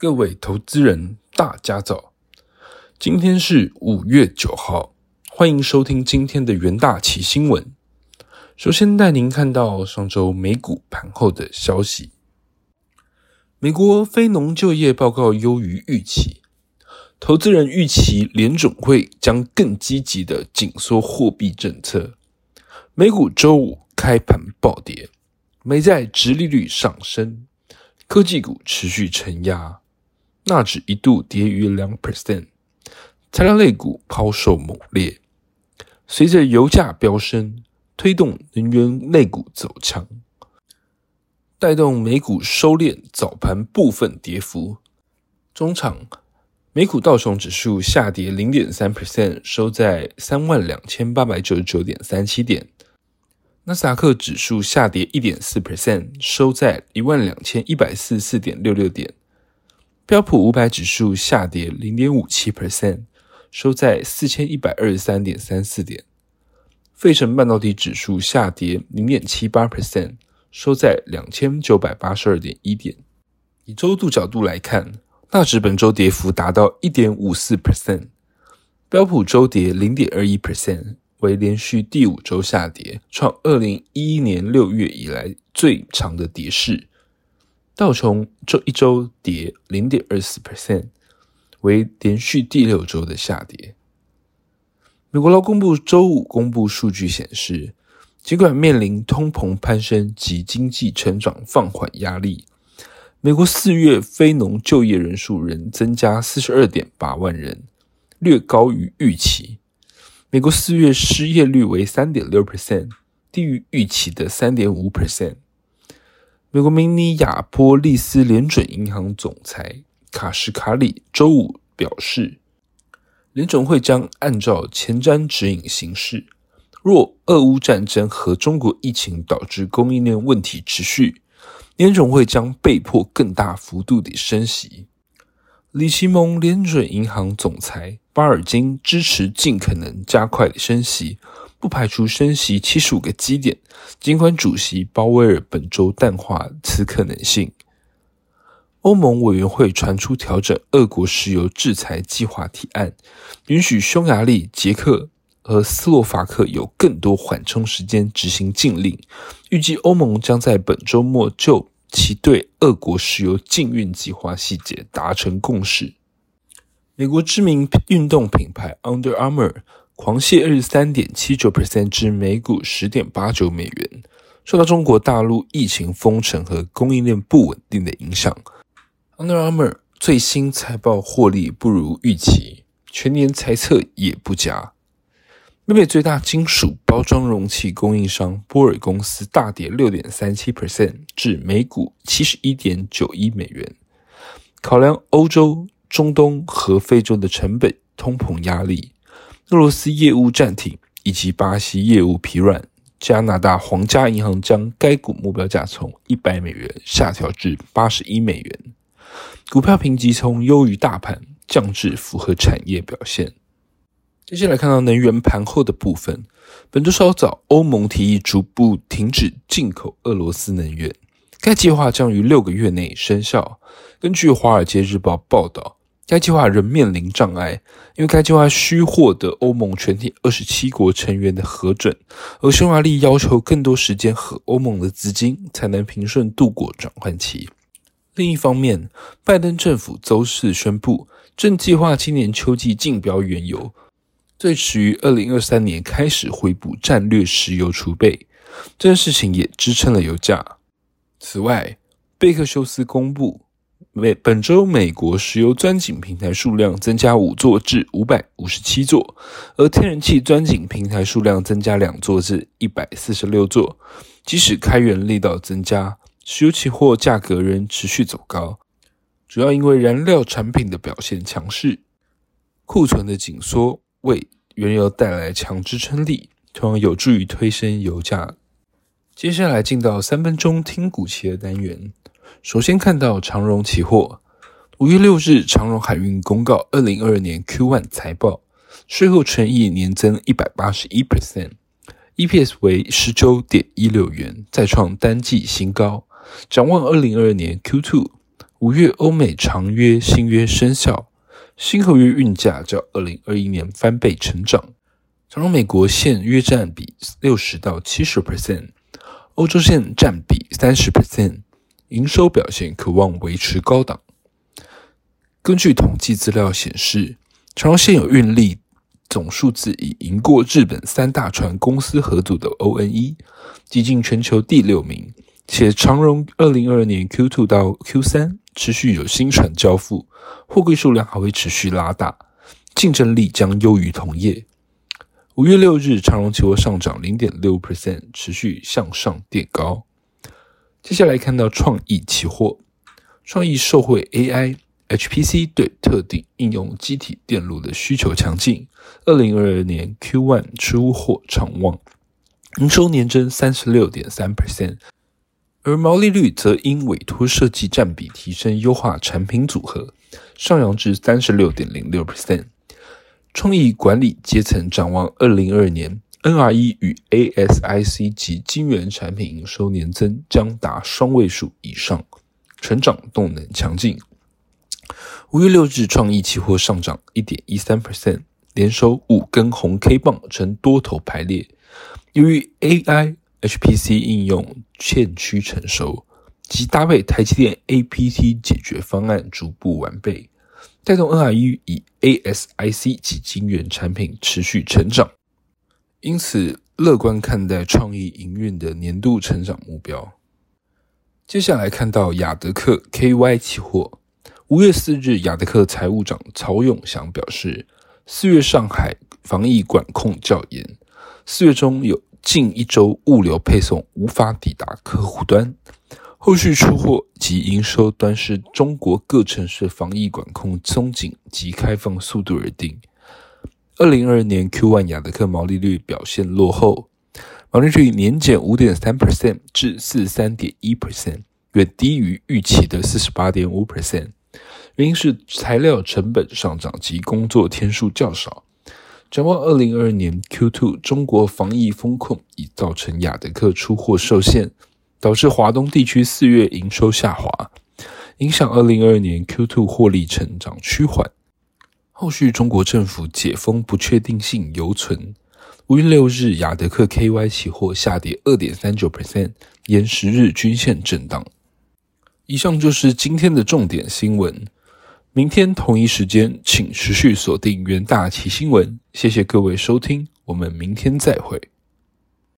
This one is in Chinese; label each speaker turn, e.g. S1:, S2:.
S1: 各位投资人，大家早！今天是五月九号，欢迎收听今天的元大旗新闻。首先带您看到上周美股盘后的消息。美国非农就业报告优于预期，投资人预期联总会将更积极的紧缩货币政策。美股周五开盘暴跌，美债直利率上升。科技股持续承压，纳指一度跌逾两 percent，材料类股抛售猛烈。随着油价飙升，推动能源类股走强，带动美股收敛早盘部分跌幅。中场，美股道琼指数下跌零点三 percent，收在三万两千八百九十九点三七点。纳斯达克指数下跌一点四 percent，收在一万两千一百四十四点六六点。标普五百指数下跌零点五七 percent，收在四千一百二十三点三四点。费城半导体指数下跌零点七八 percent，收在两千九百八十二点一点。以周度角度来看，纳指本周跌幅达到一点五四 percent，标普周跌零点二一 percent。为连续第五周下跌，创二零一一年六月以来最长的跌势。道琼这一周跌零点二四 percent，为连续第六周的下跌。美国劳工部周五公布数据显示，尽管面临通膨攀升及经济成长放缓压力，美国四月非农就业人数仍增加四十二点八万人，略高于预期。美国四月失业率为三点六 percent，低于预期的三点五 percent。美国明尼亚波利斯联准银行总裁卡什卡里周五表示，联准会将按照前瞻指引行事。若俄乌战争和中国疫情导致供应链问题持续，联准会将被迫更大幅度地升息。李奇蒙联准银行总裁。巴尔金支持尽可能加快升息，不排除升息七十五个基点。尽管主席鲍威尔本周淡化此可能性。欧盟委员会传出调整俄国石油制裁计划提案，允许匈牙利、捷克和斯洛伐克有更多缓冲时间执行禁令。预计欧盟将在本周末就其对俄国石油禁运计划细节达成共识。美国知名运动品牌 Under Armour 狂泻二十三点七九 percent 至每股十点八九美元，受到中国大陆疫情封城和供应链不稳定的影响。Under Armour 最新财报获利不如预期，全年财测也不佳。北美最大金属包装容器供应商波尔公司大跌六点三七 percent 至每股七十一点九一美元，考量欧洲。中东和非洲的成本通膨压力，俄罗斯业务暂停以及巴西业务疲软，加拿大皇家银行将该股目标价从一百美元下调至八十一美元，股票评级从优于大盘降至符合产业表现。接下来看到能源盘后的部分，本周稍早，欧盟提议逐步停止进口俄罗斯能源，该计划将于六个月内生效。根据《华尔街日报》报道。该计划仍面临障碍，因为该计划需获得欧盟全体二十七国成员的核准，而匈牙利要求更多时间和欧盟的资金才能平顺度过转换期。另一方面，拜登政府周四宣布，正计划今年秋季竞标原油，最迟于二零二三年开始回补战略石油储备。这件事情也支撑了油价。此外，贝克休斯公布。美本周美国石油钻井平台数量增加五座至五百五十七座，而天然气钻井平台数量增加两座至一百四十六座。即使开源力道增加，石油期货价格仍持续走高，主要因为燃料产品的表现强势，库存的紧缩为原油带来强支撑力，同样有助于推升油价。接下来进到三分钟听股期的单元。首先看到长荣期货，五月六日，长荣海运公告二零二二年 Q1 财报，税后纯益年增一百八十一 percent，EPS 为十九点一六元，再创单季新高。展望二零二二年 Q2，五月欧美长约新约生效，新合约运价较二零二一年翻倍成长。长荣美国线约占比六十到七十 percent，欧洲线占比三十 percent，营收表现可望维持高档。根据统计资料显示，长荣现有运力总数字已赢过日本三大船公司合组的 ONE，挤进全球第六名。且长荣二零二二年 Q2 到 Q3 持续有新船交付，货柜数量还会持续拉大，竞争力将优于同业。五月六日，长荣期货上涨零点六 percent，持续向上垫高。接下来看到创意期货，创意受惠 AI。HPC 对特定应用机体电路的需求强劲，二零二二年 Q1 出货畅旺，营收年增三十六点三 percent，而毛利率则因委托设计占比提升，优化产品组合，上扬至三十六点零六 percent。创意管理阶层展望二零二二年，NRE 与 ASIC 及晶圆产品营收年增将达双位数以上，成长动能强劲。五月六日，创意期货上涨一点一三 percent，连收五根红 K 棒，呈多头排列。由于 AI HPC 应用欠趋成熟，及搭配台积电 APT 解决方案逐步完备，带动 NRE 以 ASIC 及晶圆产品持续成长，因此乐观看待创意营运的年度成长目标。接下来看到亚德克 KY 期货。五月四日，亚德克财务长曹永祥表示，四月上海防疫管控较严，四月中有近一周物流配送无法抵达客户端，后续出货及营收端是中国各城市防疫管控松紧及开放速度而定。二零二二年 Q1 雅德克毛利率表现落后，毛利率年减五点三 percent 至四三点一 percent，远低于预期的四十八点五 percent。原因是材料成本上涨及工作天数较少。展望二零二二年 Q2，中国防疫风控已造成雅德克出货受限，导致华东地区四月营收下滑，影响二零二二年 Q2 获利成长趋缓。后续中国政府解封不确定性犹存。五月六日，雅德克 KY 期货下跌二点三九 percent，延十日均线震荡。以上就是今天的重点新闻。明天同一时间，请持续锁定元大旗新闻。谢谢各位收听，我们明天再会。